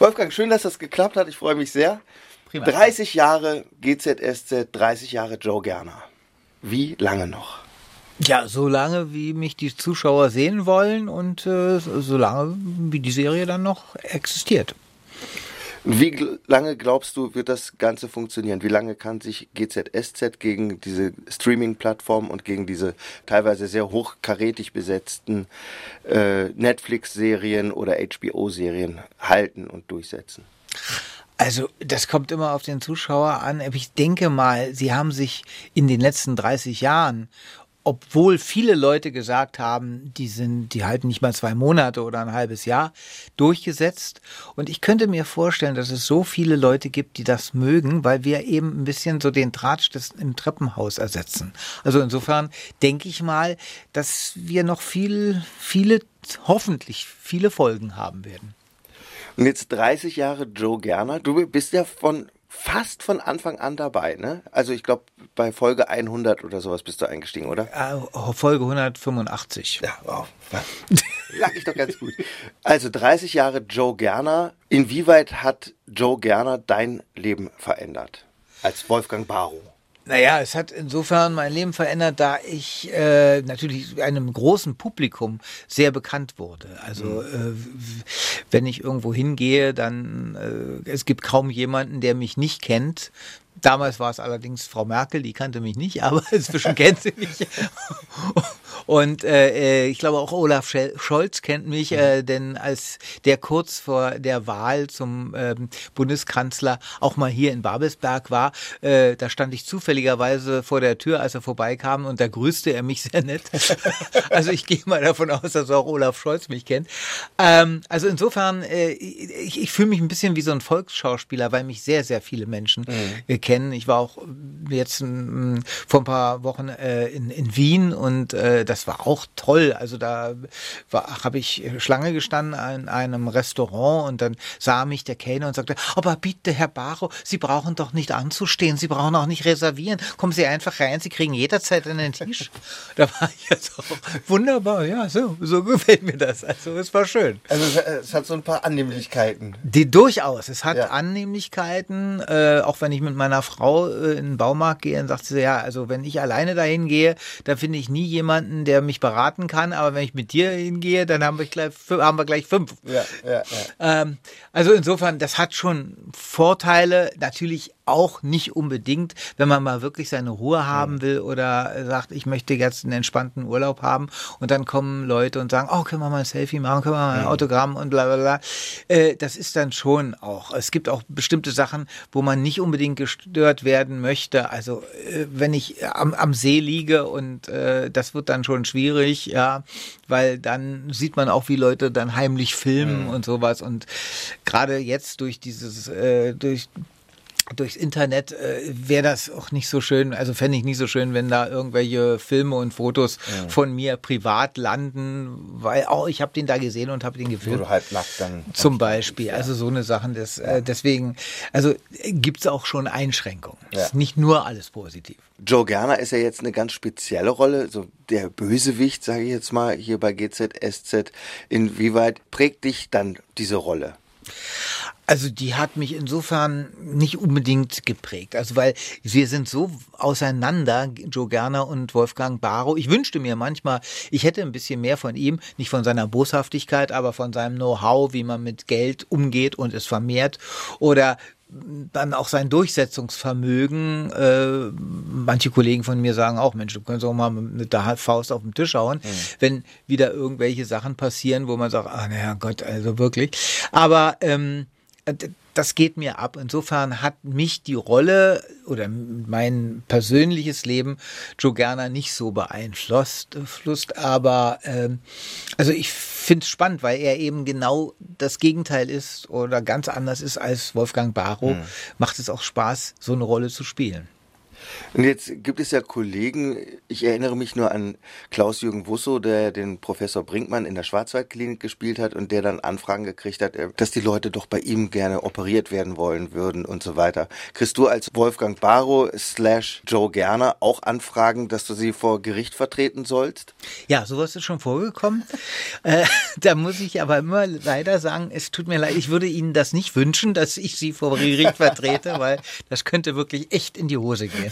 Wolfgang, schön, dass das geklappt hat. Ich freue mich sehr. Prima. 30 Jahre GZSZ, 30 Jahre Joe Gerner. Wie lange noch? Ja, so lange, wie mich die Zuschauer sehen wollen und äh, so lange, wie die Serie dann noch existiert. Wie lange glaubst du, wird das Ganze funktionieren? Wie lange kann sich GZSZ gegen diese Streaming-Plattform und gegen diese teilweise sehr hochkarätig besetzten äh, Netflix-Serien oder HBO-Serien halten und durchsetzen? Also das kommt immer auf den Zuschauer an. Ich denke mal, sie haben sich in den letzten 30 Jahren obwohl viele Leute gesagt haben, die sind, die halten nicht mal zwei Monate oder ein halbes Jahr durchgesetzt. Und ich könnte mir vorstellen, dass es so viele Leute gibt, die das mögen, weil wir eben ein bisschen so den Tratsch des, im Treppenhaus ersetzen. Also insofern denke ich mal, dass wir noch viel, viele, hoffentlich viele Folgen haben werden. Und jetzt 30 Jahre Joe Gerner. Du bist ja von fast von Anfang an dabei, ne? Also ich glaube, bei Folge 100 oder sowas bist du eingestiegen, oder? Äh, Folge 185. Ja, wow. Lag ich doch ganz gut. Also 30 Jahre Joe Gerner. Inwieweit hat Joe Gerner dein Leben verändert? Als Wolfgang Barrow. Naja, es hat insofern mein Leben verändert, da ich äh, natürlich einem großen Publikum sehr bekannt wurde. Also mhm. äh, wenn ich irgendwo hingehe, dann äh, es gibt kaum jemanden, der mich nicht kennt. Damals war es allerdings Frau Merkel, die kannte mich nicht, aber inzwischen kennt sie mich. Und äh, äh, ich glaube auch Olaf Scholz kennt mich, äh, denn als der kurz vor der Wahl zum ähm, Bundeskanzler auch mal hier in Babelsberg war, äh, da stand ich zufälligerweise vor der Tür, als er vorbeikam und da grüßte er mich sehr nett. also ich gehe mal davon aus, dass auch Olaf Scholz mich kennt. Ähm, also insofern, äh, ich, ich fühle mich ein bisschen wie so ein Volksschauspieler, weil mich sehr, sehr viele Menschen mhm. äh, kennen. Ich war auch jetzt äh, vor ein paar Wochen äh, in, in Wien und äh, das war auch toll. Also da habe ich Schlange gestanden in einem Restaurant und dann sah mich der Kellner und sagte, aber bitte, Herr Baro, Sie brauchen doch nicht anzustehen, Sie brauchen auch nicht reservieren. Kommen Sie einfach rein, Sie kriegen jederzeit einen Tisch. da war ich jetzt auch wunderbar, ja, so, so gefällt mir das. Also es war schön. Also es hat so ein paar Annehmlichkeiten. Die durchaus. Es hat ja. Annehmlichkeiten, äh, auch wenn ich mit meiner Frau äh, in den Baumarkt gehe, dann sagt sie, ja, also wenn ich alleine dahin gehe, da finde ich nie jemanden, der mich beraten kann, aber wenn ich mit dir hingehe, dann haben wir gleich, haben wir gleich fünf. Ja, ja, ja. Ähm, also insofern, das hat schon Vorteile. Natürlich auch nicht unbedingt, wenn man mal wirklich seine Ruhe haben will oder sagt, ich möchte jetzt einen entspannten Urlaub haben und dann kommen Leute und sagen, oh, können wir mal ein Selfie machen, können wir mal ein Autogramm und bla bla bla. Äh, das ist dann schon auch. Es gibt auch bestimmte Sachen, wo man nicht unbedingt gestört werden möchte. Also äh, wenn ich am, am See liege und äh, das wird dann schon schwierig, ja, weil dann sieht man auch, wie Leute dann heimlich filmen mhm. und sowas. Und gerade jetzt durch dieses, äh, durch durchs Internet äh, wäre das auch nicht so schön, also fände ich nicht so schön, wenn da irgendwelche Filme und Fotos ja. von mir privat landen, weil auch oh, ich habe den da gesehen und habe den gefilmt. Wo halb nackt dann. Zum Beispiel, ja. also so eine Sachen, das, äh, äh, deswegen, also gibt es auch schon Einschränkungen. Ja. Ist nicht nur alles positiv. Joe Gerner ist ja jetzt eine ganz spezielle Rolle, so der Bösewicht, sage ich jetzt mal, hier bei GZSZ. Inwieweit prägt dich dann diese Rolle? Also die hat mich insofern nicht unbedingt geprägt. Also weil wir sind so auseinander, Joe Gerner und Wolfgang Barrow. Ich wünschte mir manchmal, ich hätte ein bisschen mehr von ihm, nicht von seiner Boshaftigkeit, aber von seinem Know-how, wie man mit Geld umgeht und es vermehrt. Oder dann auch sein Durchsetzungsvermögen. Äh, manche Kollegen von mir sagen auch, Mensch, du kannst auch mal mit der Faust auf den Tisch hauen, mhm. wenn wieder irgendwelche Sachen passieren, wo man sagt, ah, naja, Gott, also wirklich. Aber ähm, das geht mir ab. Insofern hat mich die Rolle oder mein persönliches Leben Joe Gerner nicht so beeinflusst. Aber ähm, also ich finde es spannend, weil er eben genau das Gegenteil ist oder ganz anders ist als Wolfgang Barrow. Mhm. Macht es auch Spaß, so eine Rolle zu spielen. Und jetzt gibt es ja Kollegen, ich erinnere mich nur an Klaus-Jürgen Wusso, der den Professor Brinkmann in der Schwarzwaldklinik gespielt hat und der dann Anfragen gekriegt hat, dass die Leute doch bei ihm gerne operiert werden wollen würden und so weiter. Kriegst du als Wolfgang Barrow slash Joe Gerner auch Anfragen, dass du sie vor Gericht vertreten sollst? Ja, sowas ist schon vorgekommen. äh, da muss ich aber immer leider sagen, es tut mir leid, ich würde Ihnen das nicht wünschen, dass ich Sie vor Gericht vertrete, weil das könnte wirklich echt in die Hose gehen.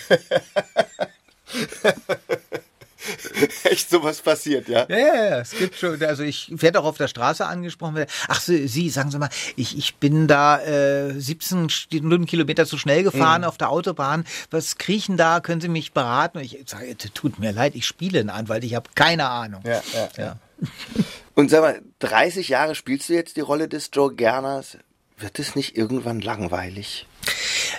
Echt sowas passiert, ja? Ja, ja, ja, es gibt schon, also ich werde auch auf der Straße angesprochen. Ach, Sie, sagen Sie mal, ich, ich bin da äh, 17 Stundenkilometer zu schnell gefahren mhm. auf der Autobahn. Was kriechen da? Können Sie mich beraten? Und ich sage, tut mir leid, ich spiele einen Anwalt, ich habe keine Ahnung. Ja, ja, ja. Und sag mal, 30 Jahre spielst du jetzt die Rolle des Joe Gerners. Wird es nicht irgendwann langweilig?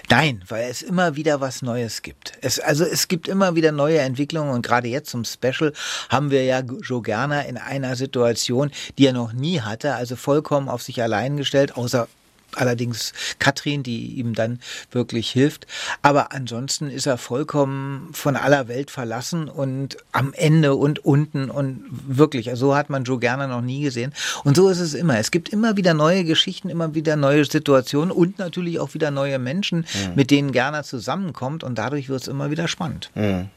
Nein, weil es immer wieder was Neues gibt. Es, also es gibt immer wieder neue Entwicklungen und gerade jetzt zum Special haben wir ja Joe Gerner in einer Situation, die er noch nie hatte, also vollkommen auf sich allein gestellt, außer allerdings Katrin, die ihm dann wirklich hilft. Aber ansonsten ist er vollkommen von aller Welt verlassen und am Ende und unten und wirklich, also so hat man Joe Gerner noch nie gesehen. Und so ist es immer. Es gibt immer wieder neue Geschichten, immer wieder neue Situationen und natürlich auch wieder neue Menschen, mhm. mit denen Gerner zusammenkommt und dadurch wird es immer wieder spannend. Mhm.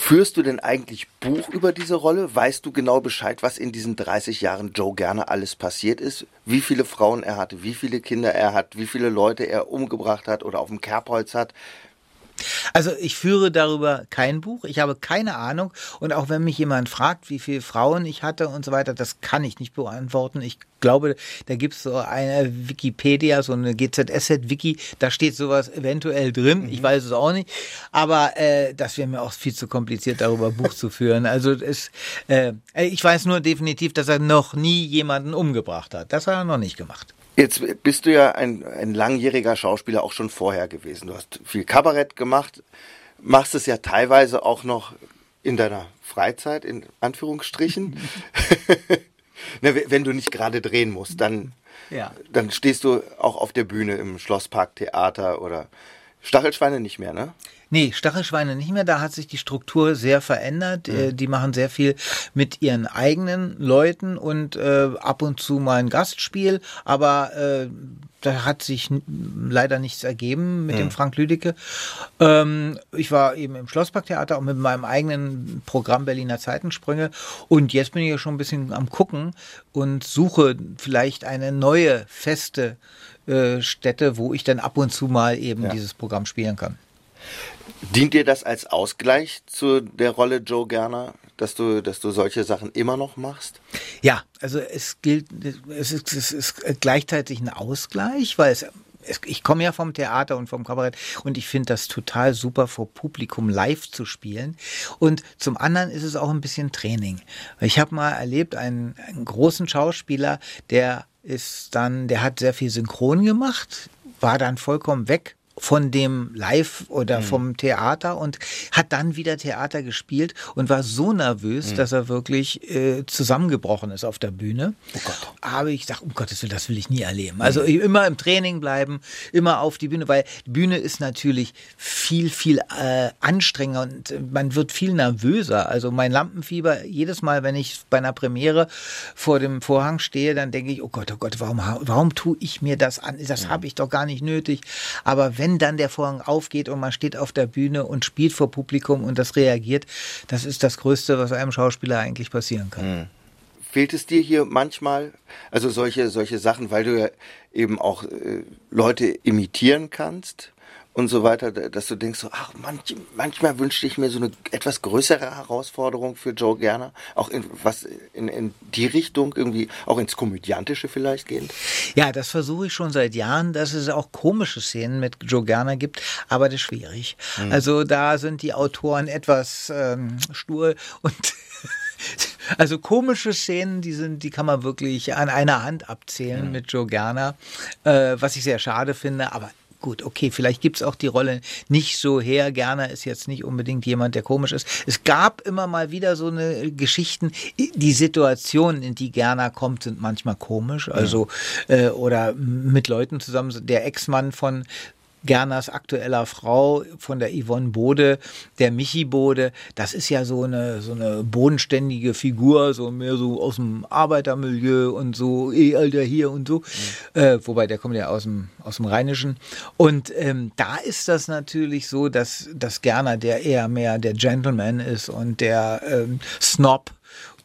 Führst du denn eigentlich Buch über diese Rolle? Weißt du genau Bescheid, was in diesen 30 Jahren Joe gerne alles passiert ist? Wie viele Frauen er hatte, wie viele Kinder er hat, wie viele Leute er umgebracht hat oder auf dem Kerbholz hat? Also ich führe darüber kein Buch, ich habe keine Ahnung und auch wenn mich jemand fragt, wie viele Frauen ich hatte und so weiter, das kann ich nicht beantworten. Ich glaube, da gibt es so eine Wikipedia, so eine GZSZ-Wiki, da steht sowas eventuell drin, mhm. ich weiß es auch nicht, aber äh, das wäre mir auch viel zu kompliziert, darüber Buch zu führen. Also es, äh, ich weiß nur definitiv, dass er noch nie jemanden umgebracht hat. Das hat er noch nicht gemacht. Jetzt bist du ja ein, ein langjähriger Schauspieler auch schon vorher gewesen. Du hast viel Kabarett gemacht, machst es ja teilweise auch noch in deiner Freizeit, in Anführungsstrichen. wenn du nicht gerade drehen musst, dann, ja. dann stehst du auch auf der Bühne im Schlossparktheater oder Stachelschweine nicht mehr, ne? Nee, Stachelschweine nicht mehr. Da hat sich die Struktur sehr verändert. Mhm. Die machen sehr viel mit ihren eigenen Leuten und äh, ab und zu mal ein Gastspiel. Aber äh, da hat sich leider nichts ergeben mit mhm. dem Frank Lüdecke. Ähm, ich war eben im Schlossparktheater und mit meinem eigenen Programm Berliner Zeitensprünge. Und jetzt bin ich ja schon ein bisschen am Gucken und suche vielleicht eine neue feste äh, Stätte, wo ich dann ab und zu mal eben ja. dieses Programm spielen kann. Dient dir das als Ausgleich zu der Rolle Joe Gerner, dass du, dass du solche Sachen immer noch machst? Ja, also es gilt, es ist, es ist gleichzeitig ein Ausgleich, weil es ich komme ja vom Theater und vom Kabarett und ich finde das total super, vor Publikum live zu spielen. Und zum anderen ist es auch ein bisschen Training. Ich habe mal erlebt, einen, einen großen Schauspieler, der ist dann, der hat sehr viel Synchron gemacht, war dann vollkommen weg von dem Live oder mhm. vom Theater und hat dann wieder Theater gespielt und war so nervös, mhm. dass er wirklich äh, zusammengebrochen ist auf der Bühne. Oh Gott. Aber ich sage, um Gottes Willen, das will ich nie erleben. Also mhm. immer im Training bleiben, immer auf die Bühne, weil die Bühne ist natürlich viel, viel äh, anstrengender und man wird viel nervöser. Also mein Lampenfieber, jedes Mal, wenn ich bei einer Premiere vor dem Vorhang stehe, dann denke ich, oh Gott, oh Gott, warum, warum tue ich mir das an? Das mhm. habe ich doch gar nicht nötig. Aber wenn wenn dann der Vorhang aufgeht und man steht auf der Bühne und spielt vor Publikum und das reagiert, das ist das Größte, was einem Schauspieler eigentlich passieren kann. Mhm. Fehlt es dir hier manchmal, also solche, solche Sachen, weil du ja eben auch äh, Leute imitieren kannst? Und so weiter, dass du denkst, so, ach, manch, manchmal wünschte ich mir so eine etwas größere Herausforderung für Joe Gerner, auch in, was in, in die Richtung irgendwie, auch ins Komödiantische vielleicht gehend? Ja, das versuche ich schon seit Jahren, dass es auch komische Szenen mit Joe Gerner gibt, aber das ist schwierig. Mhm. Also da sind die Autoren etwas ähm, stur und Also komische Szenen, die sind, die kann man wirklich an einer Hand abzählen mhm. mit Joe Gerner, äh, was ich sehr schade finde. Aber gut, okay, vielleicht gibt es auch die Rolle nicht so her. Gerner ist jetzt nicht unbedingt jemand, der komisch ist. Es gab immer mal wieder so eine Geschichten, die Situationen, in die Gerner kommt, sind manchmal komisch. Also, ja. äh, oder mit Leuten zusammen, der Ex-Mann von Gerners aktueller Frau von der Yvonne Bode, der Michi Bode, das ist ja so eine, so eine bodenständige Figur, so mehr so aus dem Arbeitermilieu und so, eh, Alter, hier und so. Mhm. Äh, wobei der kommt ja aus dem, aus dem Rheinischen. Und ähm, da ist das natürlich so, dass, dass Gerner der eher mehr der Gentleman ist und der ähm, Snob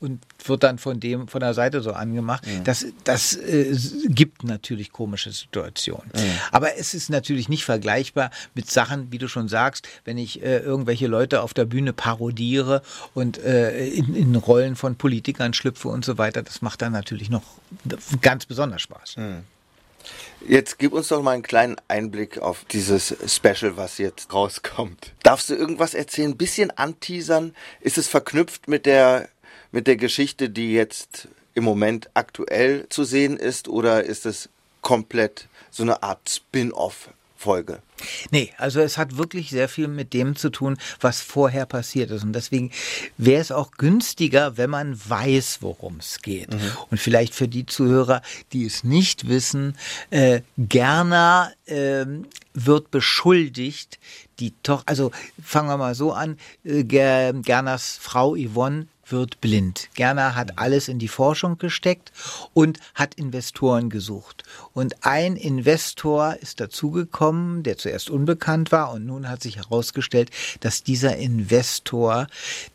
und wird dann von dem von der Seite so angemacht. Mhm. Das, das äh, gibt natürlich komische Situationen. Mhm. Aber es ist natürlich nicht vergleichbar mit Sachen, wie du schon sagst, wenn ich äh, irgendwelche Leute auf der Bühne parodiere und äh, in, in, Rollen von Politikern schlüpfe und so weiter. Das macht dann natürlich noch ganz besonders Spaß. Mhm. Jetzt gib uns doch mal einen kleinen Einblick auf dieses Special, was jetzt rauskommt. Darfst du irgendwas erzählen, ein bisschen anteasern? Ist es verknüpft mit der mit der Geschichte, die jetzt im Moment aktuell zu sehen ist, oder ist es komplett so eine Art Spin-off? Folge. Nee, also es hat wirklich sehr viel mit dem zu tun, was vorher passiert ist. Und deswegen wäre es auch günstiger, wenn man weiß, worum es geht. Mhm. Und vielleicht für die Zuhörer, die es nicht wissen, äh, Gerner äh, wird beschuldigt, die Tochter, also fangen wir mal so an, äh, Gerners Frau Yvonne wird blind. Gerner hat alles in die Forschung gesteckt und hat Investoren gesucht. Und ein Investor ist dazugekommen, der zuerst unbekannt war und nun hat sich herausgestellt, dass dieser Investor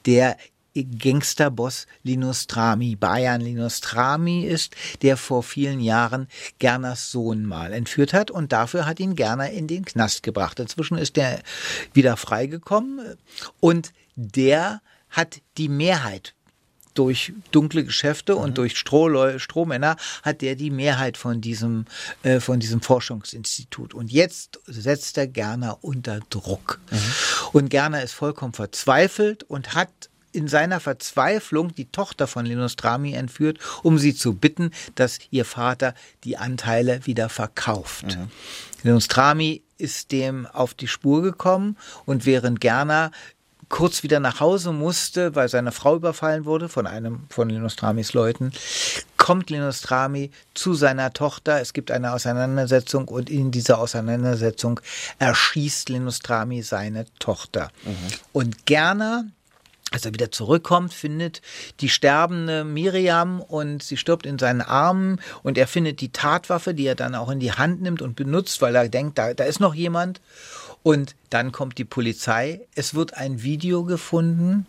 der Gangsterboss Linus Trami, Bayern Linus Trami ist, der vor vielen Jahren Gerners Sohn mal entführt hat und dafür hat ihn Gerner in den Knast gebracht. Inzwischen ist er wieder freigekommen und der hat die Mehrheit durch dunkle Geschäfte mhm. und durch Strohleu Strohmänner hat der die Mehrheit von diesem, äh, von diesem Forschungsinstitut. Und jetzt setzt er Gerner unter Druck. Mhm. Und Gerner ist vollkommen verzweifelt und hat in seiner Verzweiflung die Tochter von Linus Drami entführt, um sie zu bitten, dass ihr Vater die Anteile wieder verkauft. Mhm. Linus Drami ist dem auf die Spur gekommen und während Gerner kurz wieder nach Hause musste, weil seine Frau überfallen wurde von einem von Linostramis Leuten, kommt Linostrami zu seiner Tochter. Es gibt eine Auseinandersetzung und in dieser Auseinandersetzung erschießt Linostrami seine Tochter. Mhm. Und Gerner als er wieder zurückkommt, findet die sterbende Miriam und sie stirbt in seinen Armen und er findet die Tatwaffe, die er dann auch in die Hand nimmt und benutzt, weil er denkt, da, da ist noch jemand. Und dann kommt die Polizei. Es wird ein Video gefunden,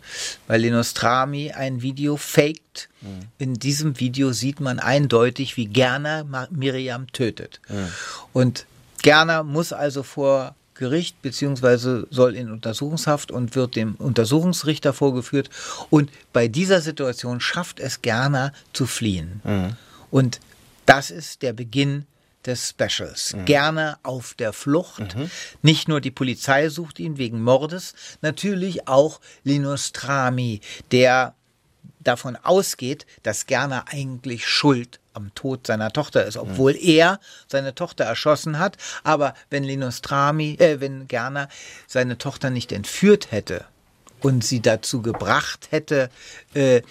weil Lenostrami ein Video faked. Mhm. In diesem Video sieht man eindeutig, wie Gerner Miriam tötet. Mhm. Und Gerner muss also vor Gericht beziehungsweise soll in Untersuchungshaft und wird dem Untersuchungsrichter vorgeführt. Und bei dieser Situation schafft es Gerner zu fliehen. Mhm. Und das ist der Beginn des Specials. Mhm. Gerne auf der Flucht. Mhm. Nicht nur die Polizei sucht ihn wegen Mordes, natürlich auch Linus Trami, der davon ausgeht, dass Gerner eigentlich schuld am Tod seiner Tochter ist, obwohl mhm. er seine Tochter erschossen hat. Aber wenn Linus Trami, äh, wenn Gerner seine Tochter nicht entführt hätte und sie dazu gebracht hätte, äh,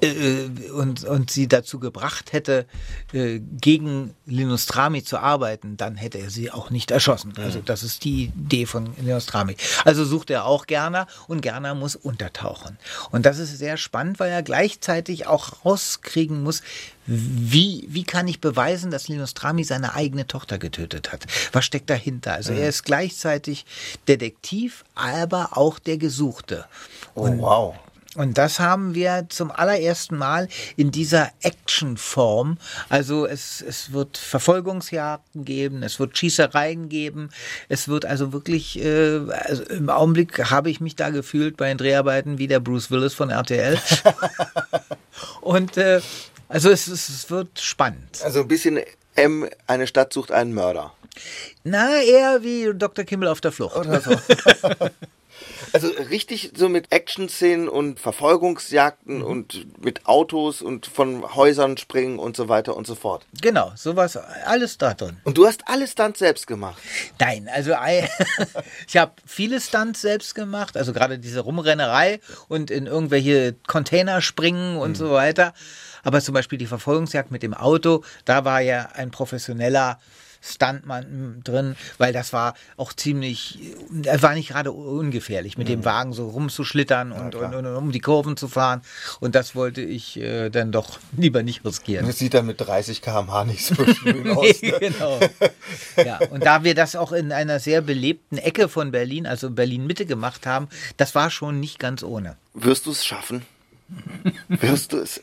äh, und, und sie dazu gebracht hätte, äh, gegen Linus Trami zu arbeiten, dann hätte er sie auch nicht erschossen. Also das ist die Idee von Linus Trami. Also sucht er auch Gerner und Gerner muss untertauchen. Und das ist sehr spannend, weil er gleichzeitig auch rauskriegen muss, wie, wie kann ich beweisen, dass Linus Trami seine eigene Tochter getötet hat? Was steckt dahinter? Also er ist gleichzeitig Detektiv, aber auch der Gesuchte. Oh, und wow. Und das haben wir zum allerersten Mal in dieser Actionform. Also es, es wird Verfolgungsjagden geben, es wird Schießereien geben, es wird also wirklich, äh, also im Augenblick habe ich mich da gefühlt bei den Dreharbeiten wie der Bruce Willis von RTL. Und äh, also es, es wird spannend. Also ein bisschen M, eine Stadt sucht einen Mörder. Na, eher wie Dr. Kimmel auf der Flucht. Oder so. Also richtig so mit Action-Szenen und Verfolgungsjagden mhm. und mit Autos und von Häusern springen und so weiter und so fort. Genau, sowas, alles da drin. Und du hast alles Stunts selbst gemacht? Nein, also ich habe viele Stunts selbst gemacht, also gerade diese Rumrennerei und in irgendwelche Container springen und mhm. so weiter. Aber zum Beispiel die Verfolgungsjagd mit dem Auto, da war ja ein professioneller Stuntman drin, weil das war auch ziemlich, er war nicht gerade ungefährlich, mit mhm. dem Wagen so rumzuschlittern und, ja, und, und, um die Kurven zu fahren. Und das wollte ich äh, dann doch lieber nicht riskieren. Das sieht dann mit 30 km/h nicht so schön aus. Ne? genau. Ja, und da wir das auch in einer sehr belebten Ecke von Berlin, also Berlin Mitte gemacht haben, das war schon nicht ganz ohne. Wirst du es schaffen? Wirst du es?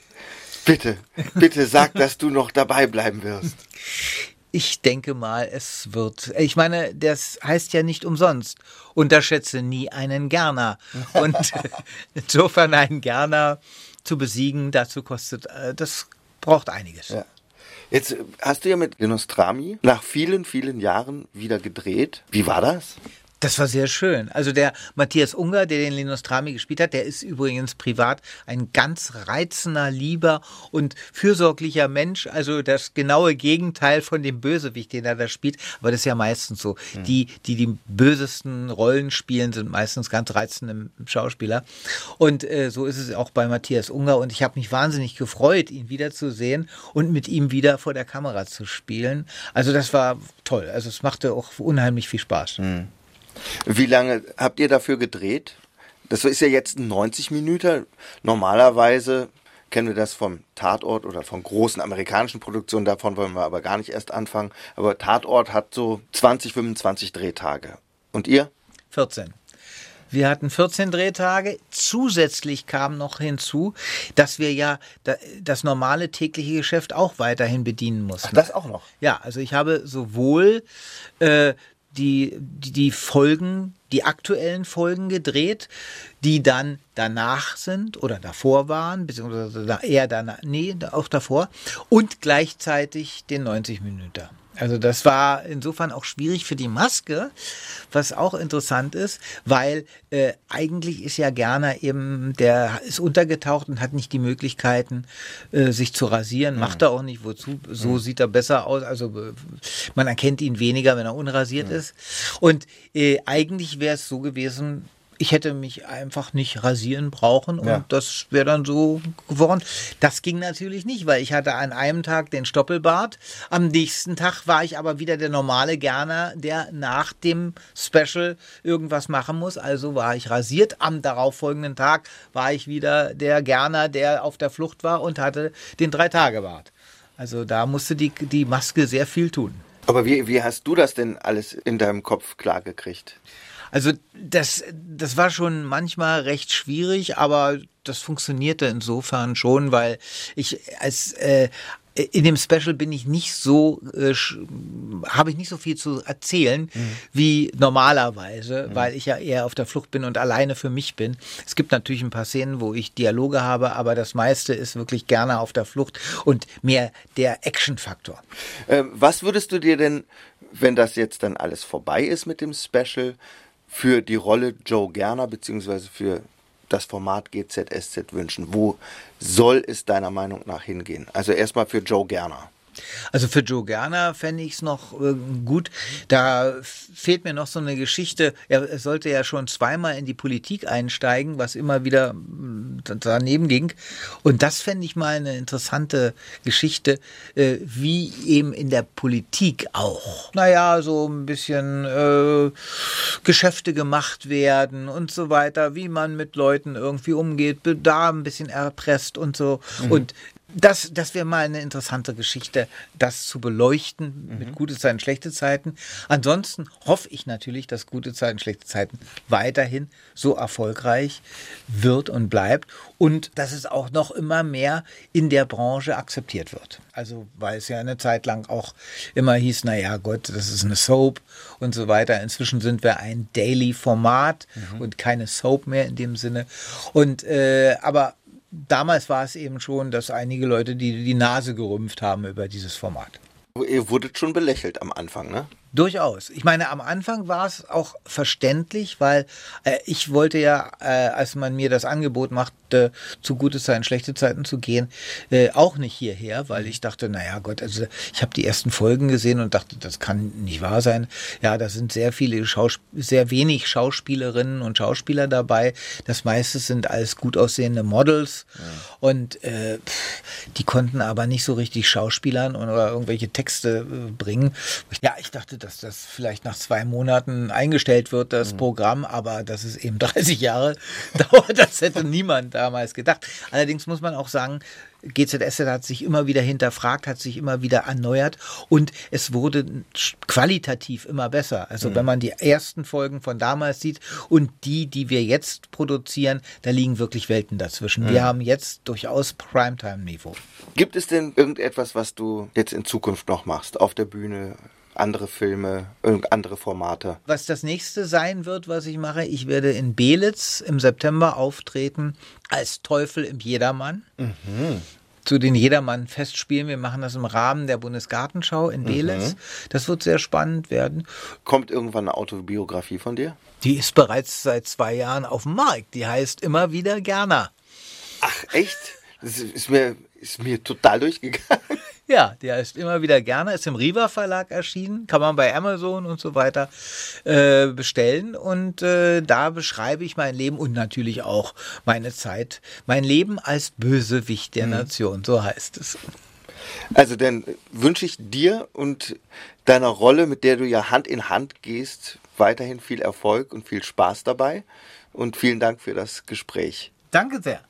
Bitte, bitte sag, dass du noch dabei bleiben wirst. Ich denke mal, es wird. Ich meine, das heißt ja nicht umsonst. Unterschätze nie einen Gerner. Und insofern einen Gerner zu besiegen, dazu kostet, äh, das braucht einiges. Ja. Jetzt hast du ja mit Genostrami nach vielen, vielen Jahren wieder gedreht. Wie war das? Das war sehr schön. Also der Matthias Unger, der den Linus Trami gespielt hat, der ist übrigens privat ein ganz reizender, lieber und fürsorglicher Mensch. Also das genaue Gegenteil von dem Bösewicht, den er da spielt. Aber das ist ja meistens so. Mhm. Die, die die bösesten Rollen spielen, sind meistens ganz reizende Schauspieler. Und äh, so ist es auch bei Matthias Unger. Und ich habe mich wahnsinnig gefreut, ihn wiederzusehen und mit ihm wieder vor der Kamera zu spielen. Also das war toll. Also es machte auch unheimlich viel Spaß. Mhm. Wie lange habt ihr dafür gedreht? Das ist ja jetzt ein 90 Minuten. Normalerweise kennen wir das vom Tatort oder von großen amerikanischen Produktionen. Davon wollen wir aber gar nicht erst anfangen. Aber Tatort hat so 20, 25 Drehtage. Und ihr? 14. Wir hatten 14 Drehtage. Zusätzlich kam noch hinzu, dass wir ja das normale tägliche Geschäft auch weiterhin bedienen mussten. Ach, das auch noch? Ja, also ich habe sowohl äh, die, die, die Folgen, die aktuellen Folgen gedreht, die dann danach sind oder davor waren, beziehungsweise eher danach, nee, auch davor, und gleichzeitig den 90 Minuten. Also das war insofern auch schwierig für die Maske, was auch interessant ist, weil äh, eigentlich ist ja Gerner eben, der ist untergetaucht und hat nicht die Möglichkeiten, äh, sich zu rasieren, macht er auch nicht, wozu, so mhm. sieht er besser aus, also äh, man erkennt ihn weniger, wenn er unrasiert mhm. ist. Und äh, eigentlich wäre es so gewesen, ich hätte mich einfach nicht rasieren brauchen und ja. das wäre dann so geworden. Das ging natürlich nicht, weil ich hatte an einem Tag den Stoppelbart, am nächsten Tag war ich aber wieder der normale Gerner, der nach dem Special irgendwas machen muss. Also war ich rasiert. Am darauffolgenden Tag war ich wieder der Gerner, der auf der Flucht war und hatte den Drei-Tage-Bart. Also da musste die, die Maske sehr viel tun. Aber wie, wie hast du das denn alles in deinem Kopf klargekriegt? Also das, das war schon manchmal recht schwierig, aber das funktionierte insofern schon, weil ich als äh, in dem Special bin ich nicht so, äh, habe ich nicht so viel zu erzählen mhm. wie normalerweise, mhm. weil ich ja eher auf der Flucht bin und alleine für mich bin. Es gibt natürlich ein paar Szenen, wo ich Dialoge habe, aber das meiste ist wirklich gerne auf der Flucht und mehr der Action-Faktor. Äh, was würdest du dir denn, wenn das jetzt dann alles vorbei ist mit dem Special, für die Rolle Joe Gerner beziehungsweise für das Format GZSZ wünschen? Wo soll es deiner Meinung nach hingehen? Also erstmal für Joe Gerner. Also für Joe Gerner fände ich es noch äh, gut. Da fehlt mir noch so eine Geschichte. Er sollte ja schon zweimal in die Politik einsteigen, was immer wieder mm, daneben ging. Und das fände ich mal eine interessante Geschichte, äh, wie eben in der Politik auch. Naja, so ein bisschen äh, Geschäfte gemacht werden und so weiter, wie man mit Leuten irgendwie umgeht, da ein bisschen erpresst und so. Mhm. Und das, das wäre mal eine interessante Geschichte, das zu beleuchten mhm. mit gute Zeiten, schlechte Zeiten. Ansonsten hoffe ich natürlich, dass gute Zeiten, schlechte Zeiten weiterhin so erfolgreich wird und bleibt und dass es auch noch immer mehr in der Branche akzeptiert wird. Also, weil es ja eine Zeit lang auch immer hieß, naja, Gott, das ist eine Soap und so weiter. Inzwischen sind wir ein Daily-Format mhm. und keine Soap mehr in dem Sinne. Und, äh, aber damals war es eben schon, dass einige Leute die, die Nase gerümpft haben über dieses Format. Ihr wurdet schon belächelt am Anfang, ne? Durchaus. Ich meine, am Anfang war es auch verständlich, weil äh, ich wollte ja, äh, als man mir das Angebot machte, zu gute Zeiten, schlechte Zeiten zu gehen, äh, auch nicht hierher, weil ich dachte, naja Gott, also ich habe die ersten Folgen gesehen und dachte, das kann nicht wahr sein. Ja, da sind sehr viele Schausp sehr wenig Schauspielerinnen und Schauspieler dabei. Das meiste sind alles gut aussehende Models ja. und äh, pff, die konnten aber nicht so richtig Schauspielern oder irgendwelche Texte äh, bringen. Ja, ich dachte, dass das vielleicht nach zwei Monaten eingestellt wird, das mhm. Programm, aber dass es eben 30 Jahre dauert, das hätte niemand damals gedacht. Allerdings muss man auch sagen, GZS hat sich immer wieder hinterfragt, hat sich immer wieder erneuert und es wurde qualitativ immer besser. Also mhm. wenn man die ersten Folgen von damals sieht und die, die wir jetzt produzieren, da liegen wirklich Welten dazwischen. Mhm. Wir haben jetzt durchaus Primetime-Niveau. Gibt es denn irgendetwas, was du jetzt in Zukunft noch machst auf der Bühne? Andere Filme, andere Formate. Was das nächste sein wird, was ich mache, ich werde in Belitz im September auftreten als Teufel im Jedermann. Mhm. Zu den Jedermann-Festspielen. Wir machen das im Rahmen der Bundesgartenschau in Belitz. Mhm. Das wird sehr spannend werden. Kommt irgendwann eine Autobiografie von dir? Die ist bereits seit zwei Jahren auf dem Markt. Die heißt immer wieder Gerner. Ach, echt? Das ist mir, ist mir total durchgegangen. Ja, der ist immer wieder gerne, ist im Riva Verlag erschienen, kann man bei Amazon und so weiter äh, bestellen. Und äh, da beschreibe ich mein Leben und natürlich auch meine Zeit, mein Leben als Bösewicht der mhm. Nation, so heißt es. Also dann wünsche ich dir und deiner Rolle, mit der du ja Hand in Hand gehst, weiterhin viel Erfolg und viel Spaß dabei. Und vielen Dank für das Gespräch. Danke sehr.